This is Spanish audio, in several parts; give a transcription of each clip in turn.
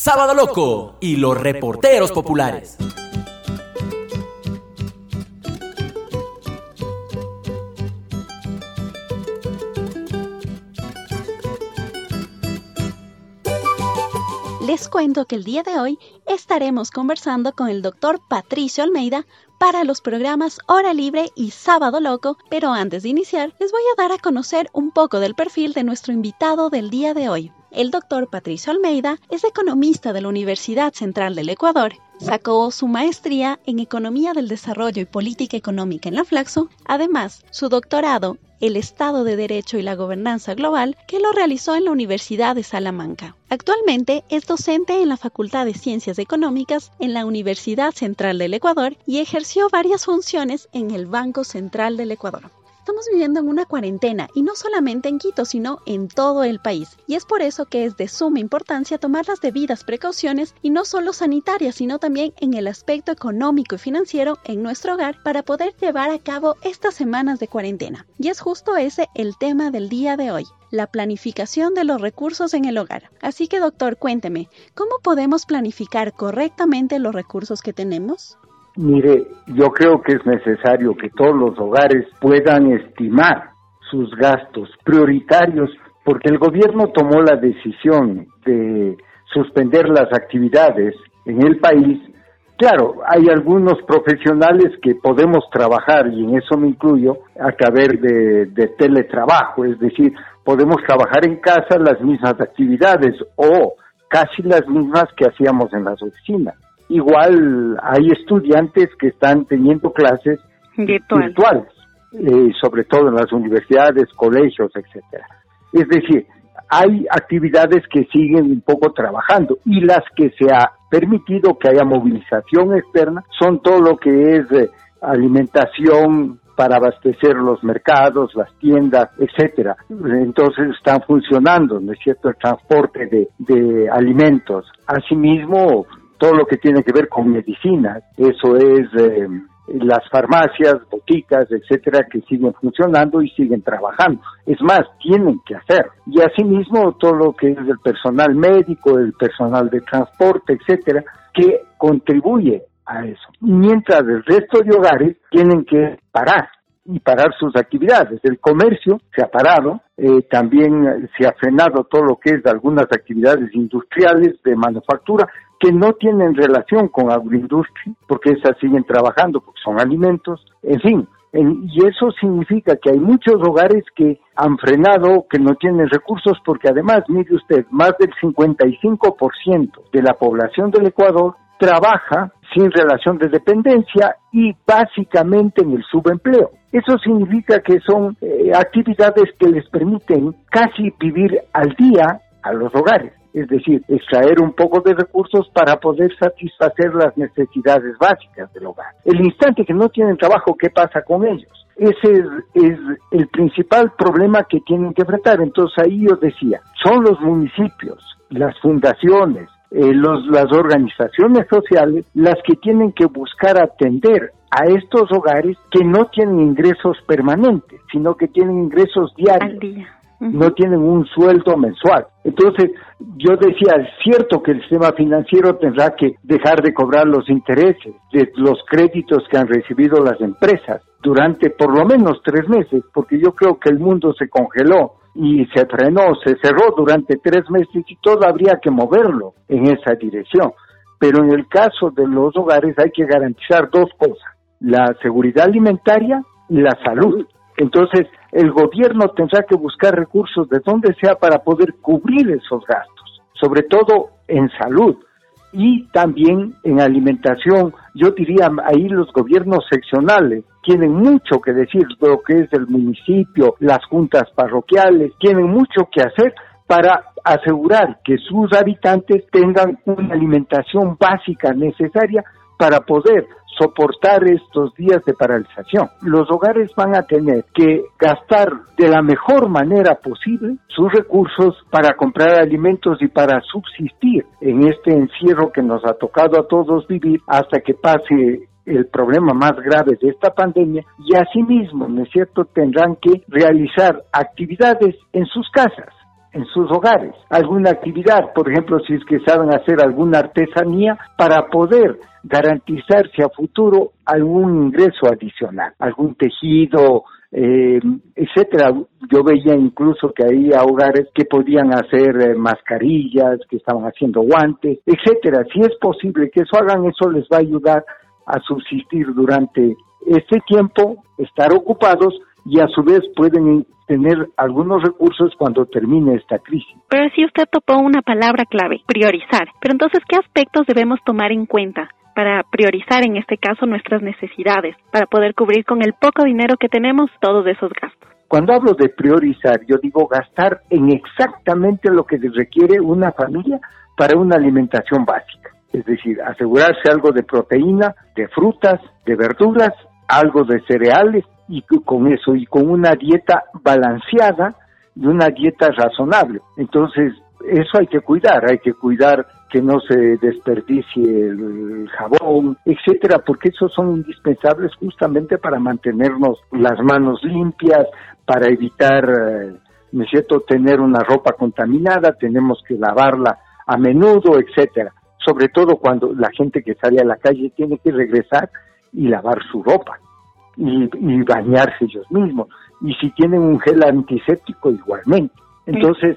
Sábado Loco y los reporteros populares. Les cuento que el día de hoy estaremos conversando con el doctor Patricio Almeida para los programas Hora Libre y Sábado Loco, pero antes de iniciar les voy a dar a conocer un poco del perfil de nuestro invitado del día de hoy. El doctor Patricio Almeida es economista de la Universidad Central del Ecuador. Sacó su maestría en Economía del Desarrollo y Política Económica en la Flaxo, además su doctorado el Estado de Derecho y la Gobernanza Global, que lo realizó en la Universidad de Salamanca. Actualmente es docente en la Facultad de Ciencias Económicas en la Universidad Central del Ecuador y ejerció varias funciones en el Banco Central del Ecuador. Estamos viviendo en una cuarentena y no solamente en Quito, sino en todo el país. Y es por eso que es de suma importancia tomar las debidas precauciones y no solo sanitarias, sino también en el aspecto económico y financiero en nuestro hogar para poder llevar a cabo estas semanas de cuarentena. Y es justo ese el tema del día de hoy la planificación de los recursos en el hogar. Así que doctor, cuénteme, ¿cómo podemos planificar correctamente los recursos que tenemos? Mire, yo creo que es necesario que todos los hogares puedan estimar sus gastos prioritarios porque el gobierno tomó la decisión de suspender las actividades en el país. Claro, hay algunos profesionales que podemos trabajar, y en eso me incluyo, a través de, de teletrabajo, es decir, podemos trabajar en casa las mismas actividades o casi las mismas que hacíamos en las oficinas. Igual hay estudiantes que están teniendo clases virtuales, eh, sobre todo en las universidades, colegios, etcétera. Es decir, hay actividades que siguen un poco trabajando y las que se ha permitido que haya movilización externa son todo lo que es eh, alimentación para abastecer los mercados, las tiendas, etcétera. Entonces están funcionando, ¿no es cierto?, el transporte de, de alimentos. Asimismo, todo lo que tiene que ver con medicinas, eso es eh, las farmacias, boticas, etcétera, que siguen funcionando y siguen trabajando. Es más, tienen que hacer. Y asimismo todo lo que es el personal médico, el personal de transporte, etcétera, que contribuye a eso. Mientras el resto de hogares tienen que parar y parar sus actividades. El comercio se ha parado, eh, también se ha frenado todo lo que es de algunas actividades industriales de manufactura que no tienen relación con agroindustria, porque esas siguen trabajando, porque son alimentos, en fin. y eso significa que hay muchos hogares que han frenado, que no tienen recursos, porque además, mire usted, más del 55% de la población del Ecuador trabaja sin relación de dependencia y básicamente en el subempleo. Eso significa que son eh, actividades que les permiten casi vivir al día a los hogares, es decir, extraer un poco de recursos para poder satisfacer las necesidades básicas del hogar. El instante que no tienen trabajo, ¿qué pasa con ellos? Ese es, el principal problema que tienen que enfrentar. Entonces ahí yo decía, son los municipios, las fundaciones, eh, las organizaciones sociales las que tienen que buscar atender a estos hogares que no tienen ingresos permanentes, sino que tienen ingresos diarios. No tienen un sueldo mensual. Entonces, yo decía, es cierto que el sistema financiero tendrá que dejar de cobrar los intereses de los créditos que han recibido las empresas durante por lo menos tres meses, porque yo creo que el mundo se congeló y se frenó, se cerró durante tres meses y todo habría que moverlo en esa dirección. Pero en el caso de los hogares hay que garantizar dos cosas, la seguridad alimentaria y la salud. Entonces, el gobierno tendrá que buscar recursos de donde sea para poder cubrir esos gastos, sobre todo en salud y también en alimentación. Yo diría ahí los gobiernos seccionales tienen mucho que decir, lo que es el municipio, las juntas parroquiales, tienen mucho que hacer para asegurar que sus habitantes tengan una alimentación básica necesaria para poder soportar estos días de paralización. Los hogares van a tener que gastar de la mejor manera posible sus recursos para comprar alimentos y para subsistir en este encierro que nos ha tocado a todos vivir hasta que pase el problema más grave de esta pandemia y asimismo, ¿no es cierto?, tendrán que realizar actividades en sus casas en sus hogares, alguna actividad, por ejemplo, si es que saben hacer alguna artesanía para poder garantizarse a futuro algún ingreso adicional, algún tejido, eh, etcétera. Yo veía incluso que había hogares que podían hacer eh, mascarillas, que estaban haciendo guantes, etcétera. Si es posible que eso hagan, eso les va a ayudar a subsistir durante este tiempo, estar ocupados y a su vez pueden tener algunos recursos cuando termine esta crisis. Pero si usted topó una palabra clave, priorizar. Pero entonces, ¿qué aspectos debemos tomar en cuenta? para priorizar en este caso nuestras necesidades, para poder cubrir con el poco dinero que tenemos todos esos gastos. Cuando hablo de priorizar, yo digo gastar en exactamente lo que requiere una familia para una alimentación básica. Es decir, asegurarse algo de proteína, de frutas, de verduras, algo de cereales y con eso y con una dieta balanceada y una dieta razonable. Entonces, eso hay que cuidar, hay que cuidar que no se desperdicie el jabón, etcétera, porque esos son indispensables justamente para mantenernos las manos limpias, para evitar, eh, ¿no es tener una ropa contaminada, tenemos que lavarla a menudo, etcétera. Sobre todo cuando la gente que sale a la calle tiene que regresar y lavar su ropa y, y bañarse ellos mismos. Y si tienen un gel antiséptico, igualmente. Entonces,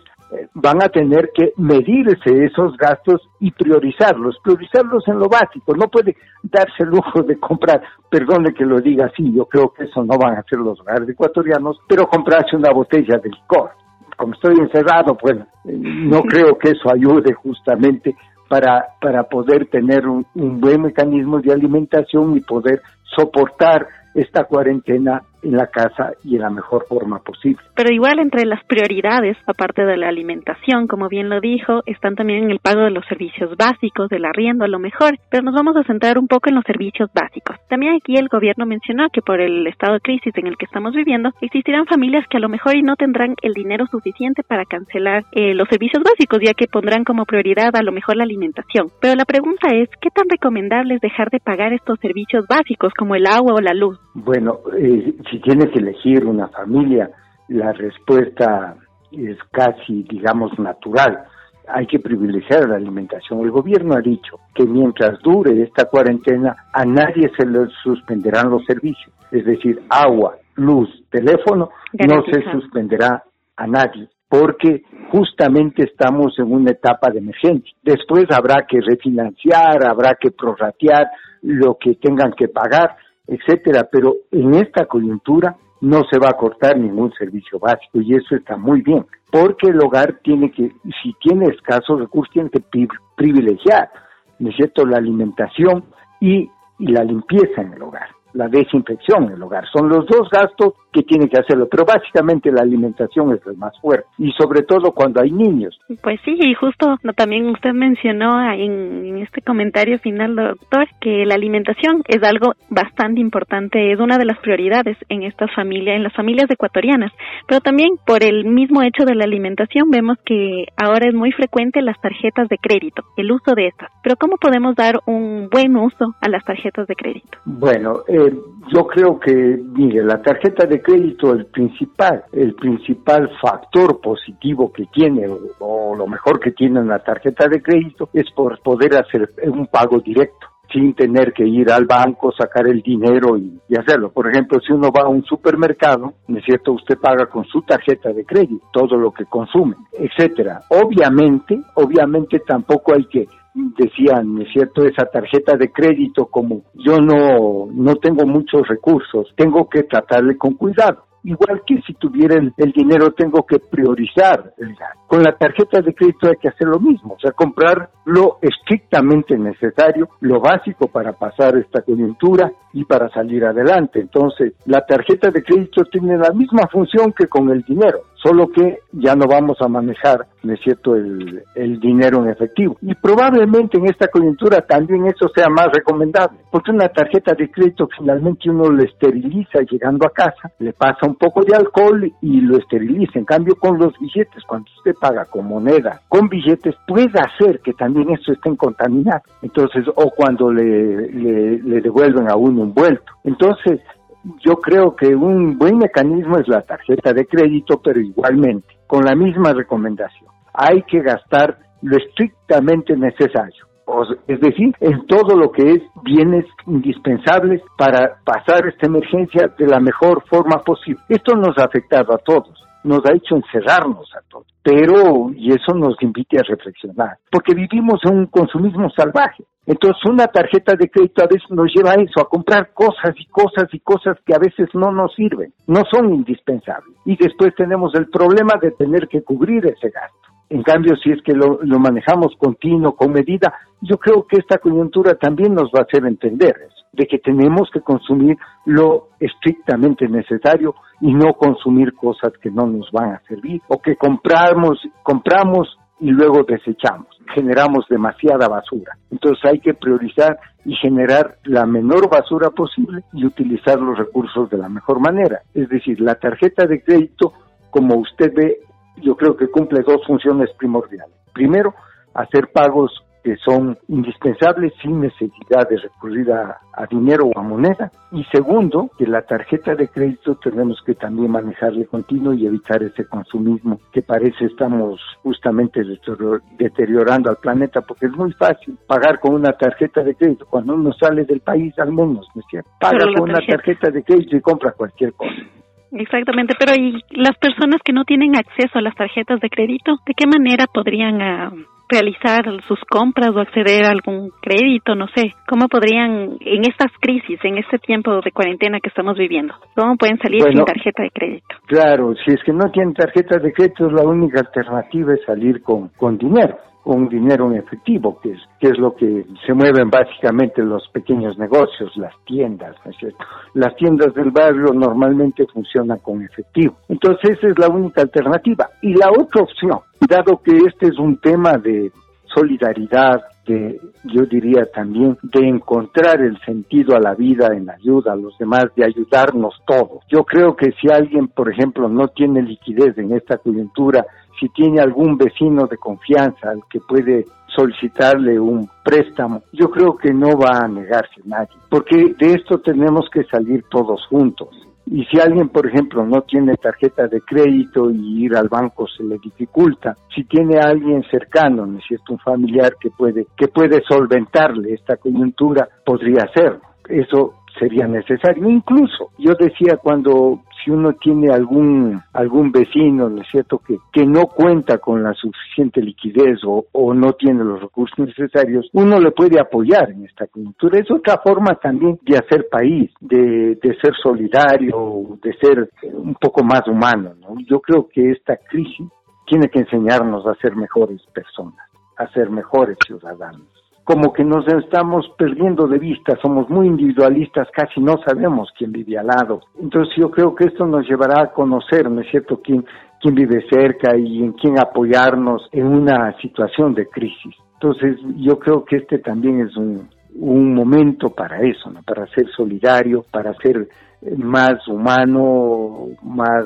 van a tener que medirse esos gastos y priorizarlos, priorizarlos en lo básico. No puede darse el lujo de comprar, perdone que lo diga así, yo creo que eso no van a hacer los hogares ecuatorianos, pero comprarse una botella de licor. Como estoy encerrado, pues no creo que eso ayude justamente para, para poder tener un buen mecanismo de alimentación y poder soportar esta cuarentena en la casa y en la mejor forma posible. Pero igual entre las prioridades, aparte de la alimentación, como bien lo dijo, están también en el pago de los servicios básicos, del arriendo a lo mejor, pero nos vamos a centrar un poco en los servicios básicos. También aquí el gobierno mencionó que por el estado de crisis en el que estamos viviendo, existirán familias que a lo mejor y no tendrán el dinero suficiente para cancelar eh, los servicios básicos, ya que pondrán como prioridad a lo mejor la alimentación. Pero la pregunta es, ¿qué tan recomendable es dejar de pagar estos servicios básicos como el agua o la luz? Bueno, eh, si tiene que elegir una familia, la respuesta es casi, digamos, natural. Hay que privilegiar la alimentación. El gobierno ha dicho que mientras dure esta cuarentena, a nadie se le suspenderán los servicios. Es decir, agua, luz, teléfono, no se suspenderá a nadie porque justamente estamos en una etapa de emergencia. Después habrá que refinanciar, habrá que prorratear lo que tengan que pagar, etcétera, pero en esta coyuntura no se va a cortar ningún servicio básico y eso está muy bien, porque el hogar tiene que, si tiene escasos recursos, tiene que privilegiar, ¿no es cierto?, la alimentación y la limpieza en el hogar la desinfección en el hogar. Son los dos gastos que tiene que hacerlo, pero básicamente la alimentación es el más fuerte y sobre todo cuando hay niños. Pues sí, y justo también usted mencionó en, este comentario final, doctor, que la alimentación es algo bastante importante, es una de las prioridades en estas familias, en las familias ecuatorianas, pero también por el mismo hecho de la alimentación vemos que ahora es muy frecuente las tarjetas de crédito, el uso de estas. Pero ¿cómo podemos dar un buen uso a las tarjetas de crédito? Bueno, eh, yo creo que, mire, la tarjeta de crédito, el principal, el principal factor positivo que tiene, o, lo mejor que tiene la tarjeta de crédito, es por poder hacer un pago directo sin tener que ir al banco, sacar el dinero y, hacerlo. Por ejemplo, si uno va a un supermercado, ¿no es cierto? Usted paga con su tarjeta de crédito todo lo que consume, etcétera. Obviamente, obviamente tampoco hay que decían, ¿no es cierto?, esa tarjeta de crédito como yo no, no tengo muchos recursos, tengo que tratarle con cuidado. Igual que si tuviera el, dinero tengo que priorizar. Con la tarjeta de crédito hay que hacer lo mismo, o sea, comprar lo estrictamente necesario, lo básico para pasar esta coyuntura y para salir adelante. Entonces, la tarjeta de crédito tiene la misma función que con el dinero solo que ya no vamos a manejar, ¿no es el, el, dinero en efectivo. Y probablemente en esta coyuntura también eso sea más recomendable, porque una tarjeta de crédito finalmente uno lo esteriliza llegando a casa, le pasa un poco de alcohol y lo esteriliza. En cambio, con los billetes, cuando usted paga con moneda, con billetes, puede hacer que también eso esté contaminado. Entonces, o cuando le, le, le devuelven a uno un vuelto. Entonces, yo creo que un buen mecanismo es la tarjeta de crédito, pero igualmente con la misma recomendación. Hay que gastar lo estrictamente necesario es decir, en todo lo que es bienes indispensables para pasar esta emergencia de la mejor forma posible. Esto nos ha afectado a todos, nos ha hecho encerrarnos a todos, pero, y eso nos invita a reflexionar, porque vivimos en un consumismo salvaje. Entonces una tarjeta de crédito a veces nos lleva a eso, a comprar cosas y cosas y cosas que a veces no nos sirven, no son indispensables. Y después tenemos el problema de tener que cubrir ese gasto. En cambio, si es que lo, manejamos continuo, con medida, yo creo que esta coyuntura también nos va a hacer entender eso, de que tenemos que consumir lo estrictamente necesario y no consumir cosas que no nos van a servir o que compramos, compramos y luego desechamos. Generamos demasiada basura. Entonces hay que priorizar y generar la menor basura posible y utilizar los recursos de la mejor manera. Es decir, la tarjeta de crédito, como usted ve, yo creo que cumple dos funciones primordiales. Primero, hacer pagos que son indispensables sin necesidad de recurrir a, dinero o a moneda. Y segundo, que la tarjeta de crédito tenemos que también manejarle continuo y evitar ese consumismo que parece estamos justamente deteriorando al planeta porque es muy fácil pagar con una tarjeta de crédito cuando uno sale del país al menos, ¿no es cierto? Paga con una tarjeta de crédito y compra cualquier cosa. Exactamente, pero ¿y las personas que no tienen acceso a las tarjetas de crédito, de qué manera podrían ah, realizar sus compras o acceder a algún crédito? No sé, ¿cómo podrían en estas crisis, en este tiempo de cuarentena que estamos viviendo, cómo pueden salir sin tarjeta de crédito? Claro, si es que no tienen tarjeta de crédito, la única alternativa es salir con, con dinero con dinero en efectivo, que es, que es lo que se mueven básicamente los pequeños negocios, las tiendas, ¿no es cierto? Las tiendas del barrio normalmente funcionan con efectivo. Entonces esa es la única alternativa. Y la otra opción, dado que este es un tema de solidaridad, de, yo diría también, de encontrar el sentido a la vida en ayuda a los demás, de ayudarnos todos. Yo creo que si alguien, por ejemplo, no tiene liquidez en esta coyuntura, si tiene algún vecino de confianza al que puede solicitarle un préstamo, yo creo que no va a negarse nadie, porque de esto tenemos que salir todos juntos. Y si alguien, por ejemplo, no tiene tarjeta de crédito y ir al banco se le dificulta, si tiene a alguien cercano, ¿no es cierto?, un familiar que puede, que puede solventarle esta coyuntura, podría hacerlo. Eso sería necesario. Incluso, yo decía cuando si uno tiene algún algún vecino, ¿no cierto?, que, que no cuenta con la suficiente liquidez o, o no tiene los recursos necesarios, uno le puede apoyar en esta coyuntura. Es otra forma también de hacer país, de, de ser solidario, de ser un poco más humano, ¿no? Yo creo que esta crisis tiene que enseñarnos a ser mejores personas, a ser mejores ciudadanos como que nos estamos perdiendo de vista, somos muy individualistas, casi no sabemos quién vive al lado. Entonces yo creo que esto nos llevará a conocer, ¿no es cierto?, quién, quién vive cerca y en quién apoyarnos en una situación de crisis. Entonces yo creo que este también es un, un momento para eso, ¿no? para ser solidario, para ser más humano, más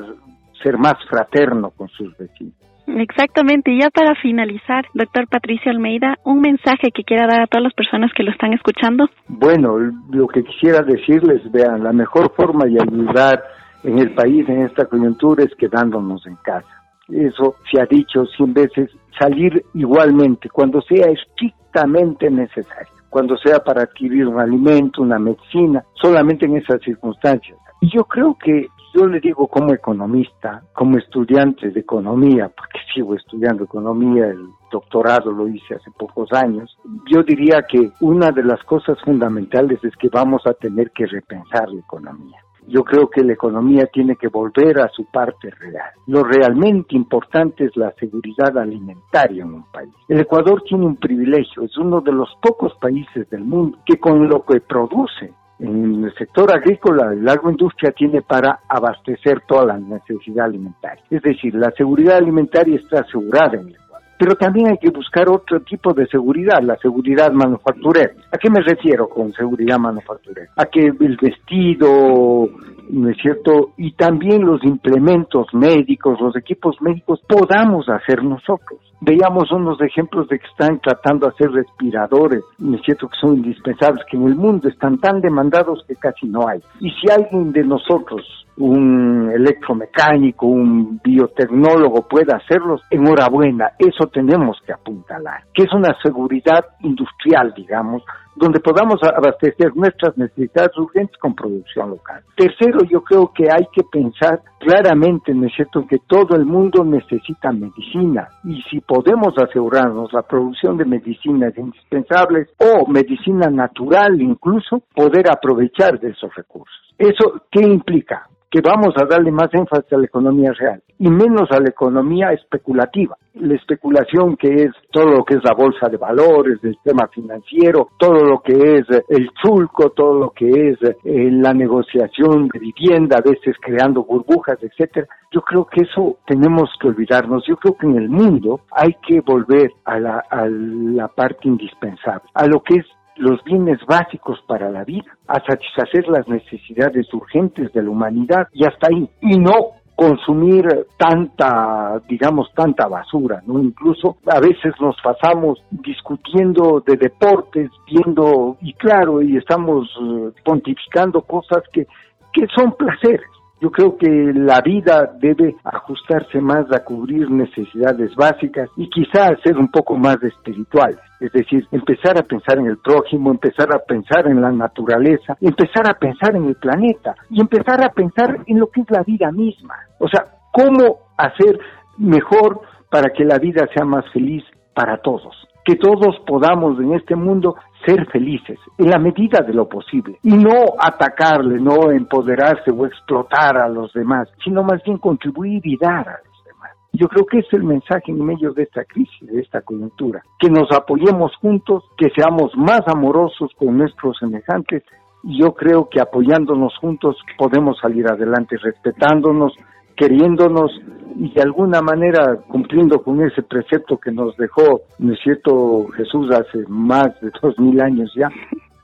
ser más fraterno con sus vecinos. Exactamente. Y ya para finalizar, doctor Patricio Almeida, un mensaje que quiera dar a todas las personas que lo están escuchando. Bueno, lo que quisiera decirles, vean, la mejor forma de ayudar en el país en esta coyuntura es quedándonos en casa. Eso se ha dicho cien veces, salir igualmente cuando sea estrictamente necesario, cuando sea para adquirir un alimento, una medicina, solamente en esas circunstancias. Y yo creo que yo le digo como economista, como estudiante de economía, porque sigo estudiando economía, el doctorado lo hice hace pocos años, yo diría que una de las cosas fundamentales es que vamos a tener que repensar la economía. Yo creo que la economía tiene que volver a su parte real. Lo realmente importante es la seguridad alimentaria en un país. El Ecuador tiene un privilegio, es uno de los pocos países del mundo que con lo que produce en el sector agrícola, la agroindustria tiene para abastecer toda la necesidad alimentaria. Es decir, la seguridad alimentaria está asegurada en el. Pero también hay que buscar otro tipo de seguridad, la seguridad manufacturera. ¿A qué me refiero con seguridad manufacturera? A que el vestido, ¿no es cierto? Y también los implementos médicos, los equipos médicos, podamos hacer nosotros Veíamos unos ejemplos de que están tratando de hacer respiradores, es cierto que son indispensables, que en el mundo están tan demandados que casi no hay. Y si alguien de nosotros un electromecánico, un biotecnólogo pueda hacerlos, enhorabuena, eso tenemos que apuntalar, que es una seguridad industrial, digamos, donde podamos abastecer nuestras necesidades urgentes con producción local. Tercero, yo creo que hay que pensar claramente, ¿no es cierto?, que todo el mundo necesita medicina y si podemos asegurarnos la producción de medicinas indispensables o medicina natural incluso, poder aprovechar de esos recursos. ¿Eso qué implica? Que vamos a darle más énfasis a la economía real y menos a la economía especulativa. La especulación que es todo lo que es la bolsa de valores, el sistema financiero, todo lo que es el chulco, todo lo que es eh, la negociación de vivienda, a veces creando burbujas, etcétera. Yo creo que eso tenemos que olvidarnos. Yo creo que en el mundo hay que volver a la, a la parte indispensable, a lo que es los bienes básicos para la vida, a satisfacer las necesidades urgentes de la humanidad y hasta ahí. Y no consumir tanta, digamos, tanta basura, ¿no? Incluso a veces nos pasamos discutiendo de deportes, viendo, y claro, y estamos eh, pontificando cosas que, que son placeres. Yo creo que la vida debe ajustarse más a cubrir necesidades básicas y quizás ser un poco más espirituales. Es decir, empezar a pensar en el prójimo, empezar a pensar en la naturaleza, empezar a pensar en el planeta y empezar a pensar en lo que es la vida misma. O sea, cómo hacer mejor para que la vida sea más feliz para todos. Que todos podamos en este mundo ser felices en la medida de lo posible y no atacarle, no empoderarse o explotar a los demás, sino más bien contribuir y dar a los demás. Yo creo que es el mensaje en medio de esta crisis, de esta coyuntura, que nos apoyemos juntos, que seamos más amorosos con nuestros semejantes y yo creo que apoyándonos juntos podemos salir adelante respetándonos, queriéndonos y de alguna manera cumpliendo con ese precepto que nos dejó, ¿no es cierto?, Jesús hace más de dos mil años ya,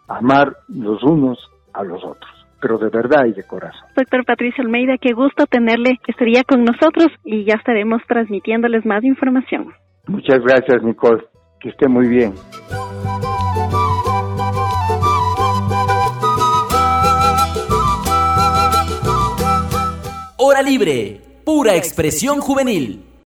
amar los unos a los otros pero de verdad y de corazón. Doctor Patricio Almeida, qué gusto tenerle estaría con nosotros y ya estaremos transmitiéndoles más información. Muchas gracias, Nicole. Que esté muy bien. Hora libre, pura expresión juvenil.